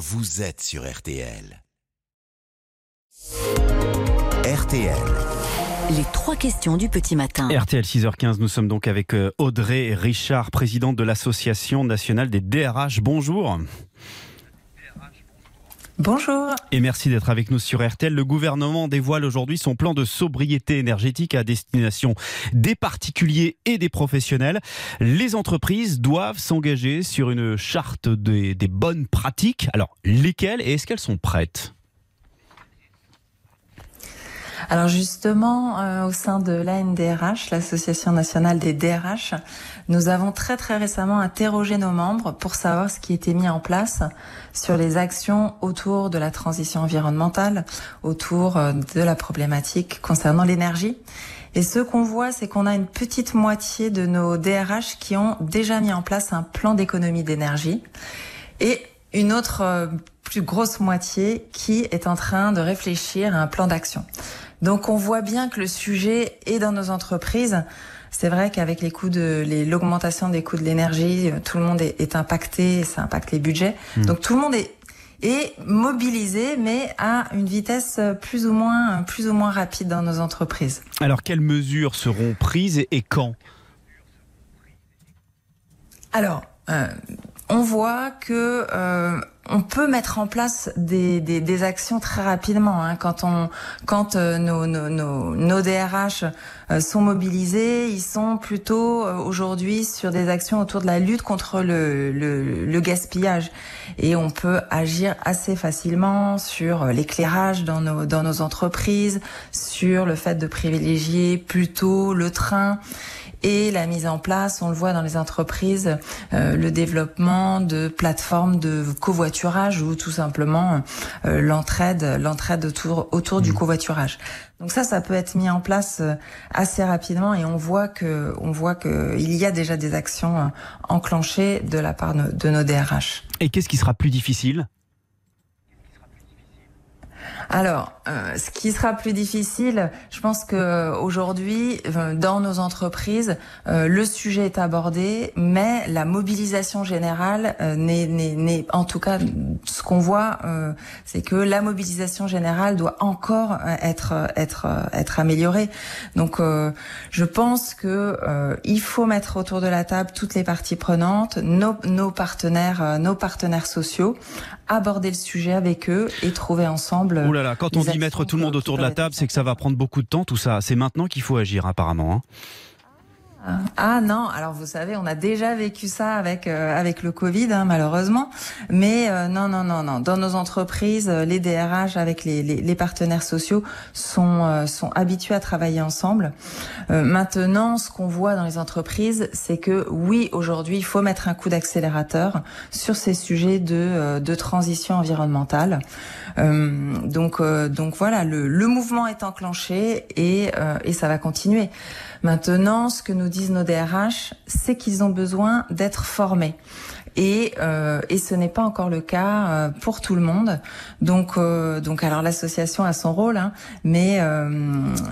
vous êtes sur RTL. RTL. Les trois questions du petit matin. RTL 6h15, nous sommes donc avec euh, Audrey Richard, présidente de l'Association nationale des DRH. Bonjour. Bonjour. Et merci d'être avec nous sur RTL. Le gouvernement dévoile aujourd'hui son plan de sobriété énergétique à destination des particuliers et des professionnels. Les entreprises doivent s'engager sur une charte des, des bonnes pratiques. Alors, lesquelles et est-ce qu'elles sont prêtes? Alors justement, euh, au sein de l'ANDRH, l'Association nationale des DRH, nous avons très très récemment interrogé nos membres pour savoir ce qui était mis en place sur les actions autour de la transition environnementale, autour euh, de la problématique concernant l'énergie. Et ce qu'on voit, c'est qu'on a une petite moitié de nos DRH qui ont déjà mis en place un plan d'économie d'énergie et une autre euh, plus grosse moitié qui est en train de réfléchir à un plan d'action. Donc on voit bien que le sujet est dans nos entreprises. C'est vrai qu'avec les coûts de l'augmentation des coûts de l'énergie, tout le monde est, est, impacté, ça impacte les budgets. Mmh. Donc tout le monde est, est mobilisé, mais à une vitesse plus ou moins plus ou moins rapide dans nos entreprises. Alors quelles mesures seront prises et, quand? Alors. Euh, on voit que euh, on peut mettre en place des, des, des actions très rapidement hein. quand on quand euh, nos, nos, nos, nos, DRH euh, sont mobilisés ils sont plutôt euh, aujourd'hui sur des actions autour de la lutte contre le, le, le, gaspillage et on peut agir assez facilement sur l'éclairage dans nos dans nos entreprises sur le fait de privilégier plutôt le train et la mise en place, on le voit dans les entreprises, euh, le développement de plateformes de covoiturage ou tout simplement euh, l'entraide, l'entraide autour autour du mmh. covoiturage. Donc ça, ça peut être mis en place euh, assez rapidement et on voit que on voit que il y a déjà des actions euh, enclenchées de la part de nos DRH. Et qu'est-ce qui sera plus difficile? Alors, euh, ce qui sera plus difficile, je pense que aujourd'hui, dans nos entreprises, euh, le sujet est abordé, mais la mobilisation générale euh, n'est, en tout cas, ce qu'on voit, c'est que la mobilisation générale doit encore être être être améliorée. Donc, je pense que il faut mettre autour de la table toutes les parties prenantes, nos partenaires, nos partenaires sociaux, aborder le sujet avec eux et trouver ensemble. Oh là là, quand on dit mettre tout le monde autour de la table, c'est que ça va prendre beaucoup de temps, tout ça. C'est maintenant qu'il faut agir, apparemment. Hein. Ah non, alors vous savez, on a déjà vécu ça avec euh, avec le Covid, hein, malheureusement. Mais euh, non, non, non, non. Dans nos entreprises, euh, les DRH avec les, les, les partenaires sociaux sont euh, sont habitués à travailler ensemble. Euh, maintenant, ce qu'on voit dans les entreprises, c'est que oui, aujourd'hui, il faut mettre un coup d'accélérateur sur ces sujets de de transition environnementale. donc donc voilà, le, le mouvement est enclenché et et ça va continuer. Maintenant, ce que nous disent nos DRH, c'est qu'ils ont besoin d'être formés. Et, euh, et ce n'est pas encore le cas euh, pour tout le monde. Donc, euh, donc alors l'association a son rôle, hein, mais euh,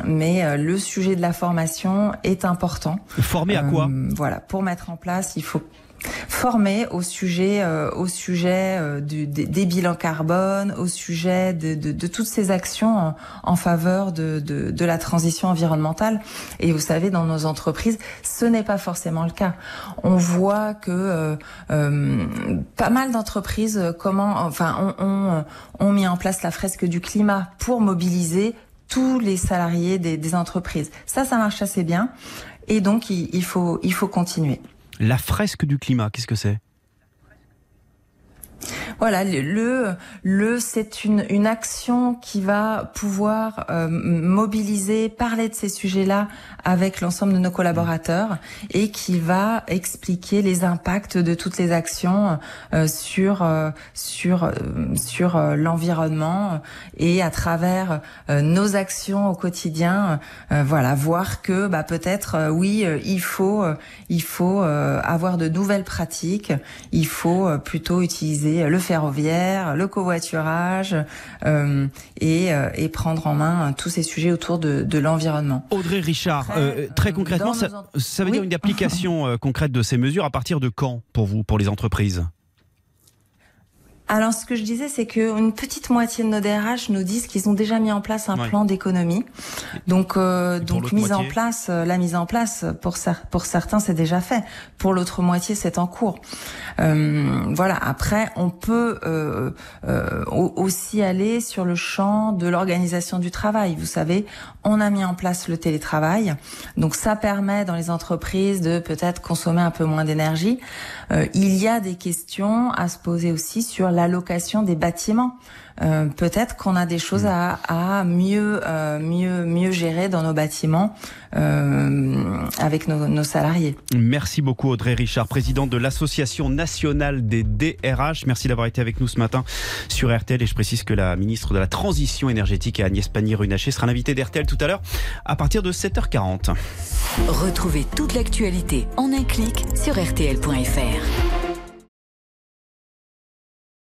mais euh, le sujet de la formation est important. Former à quoi? Voilà, pour mettre en place, il faut formés au sujet, euh, au sujet euh, du, des, des, bilans carbone, au sujet de, de, de toutes ces actions en, en faveur de, de, la transition environnementale. Et vous savez, dans nos entreprises, ce n'est pas forcément le cas. On voit que euh, euh pas mal d'entreprises comment, enfin, ont, ont, ont mis en place la fresque du climat pour mobiliser tous les salariés des, des entreprises. Ça, ça marche assez bien. Et donc, il, il faut, il faut continuer. La fresque du climat, qu'est-ce que c'est? Voilà, le le, c'est une une action qui va pouvoir euh, mobiliser, parler de ces sujets-là avec l'ensemble de nos collaborateurs et qui va expliquer les impacts de toutes les actions euh, sur euh, sur euh, sur euh, l'environnement et à travers euh, nos actions au quotidien, voilà, voir que bah peut-être oui, il faut il faut avoir de nouvelles pratiques, il faut plutôt utiliser le ferroviaire, le covoiturage euh, et, euh, et, prendre en main tous ces sujets autour de, de l'environnement. Audrey Richard, très, euh, très concrètement, ça, ça, veut oui. dire une application concrète de ces mesures à partir de quand pour vous, pour les entreprises? Alors, ce que je disais, c'est qu'une petite moitié de nos DRH nous disent qu'ils ont déjà mis en place un Ouais. plan d'économie. Donc, euh, donc mise en place, euh, la mise en place pour cer- pour certains, c'est déjà fait. Pour l'autre moitié, c'est en cours. Euh, voilà. Après, on peut euh, euh, au- aussi aller sur le champ de l'organisation du travail. Vous savez, on a mis en place le télétravail, donc ça permet dans les entreprises de peut-être consommer un peu moins d'énergie. Euh, il y a des questions à se poser aussi sur l'allocation des bâtiments. Euh, peut-être qu'on a des choses à, à mieux, euh, mieux, mieux gérer dans nos bâtiments euh, avec nos, nos salariés. Merci beaucoup Audrey Richard, présidente de l'Association nationale des DRH. Merci d'avoir été avec nous ce matin sur RTL et je précise que la ministre de la Transition énergétique Agnès Pannier-Runacher sera l'invitée d'RTL tout à l'heure à partir de 7h40. Retrouvez toute l'actualité en un clic sur RTL.fr.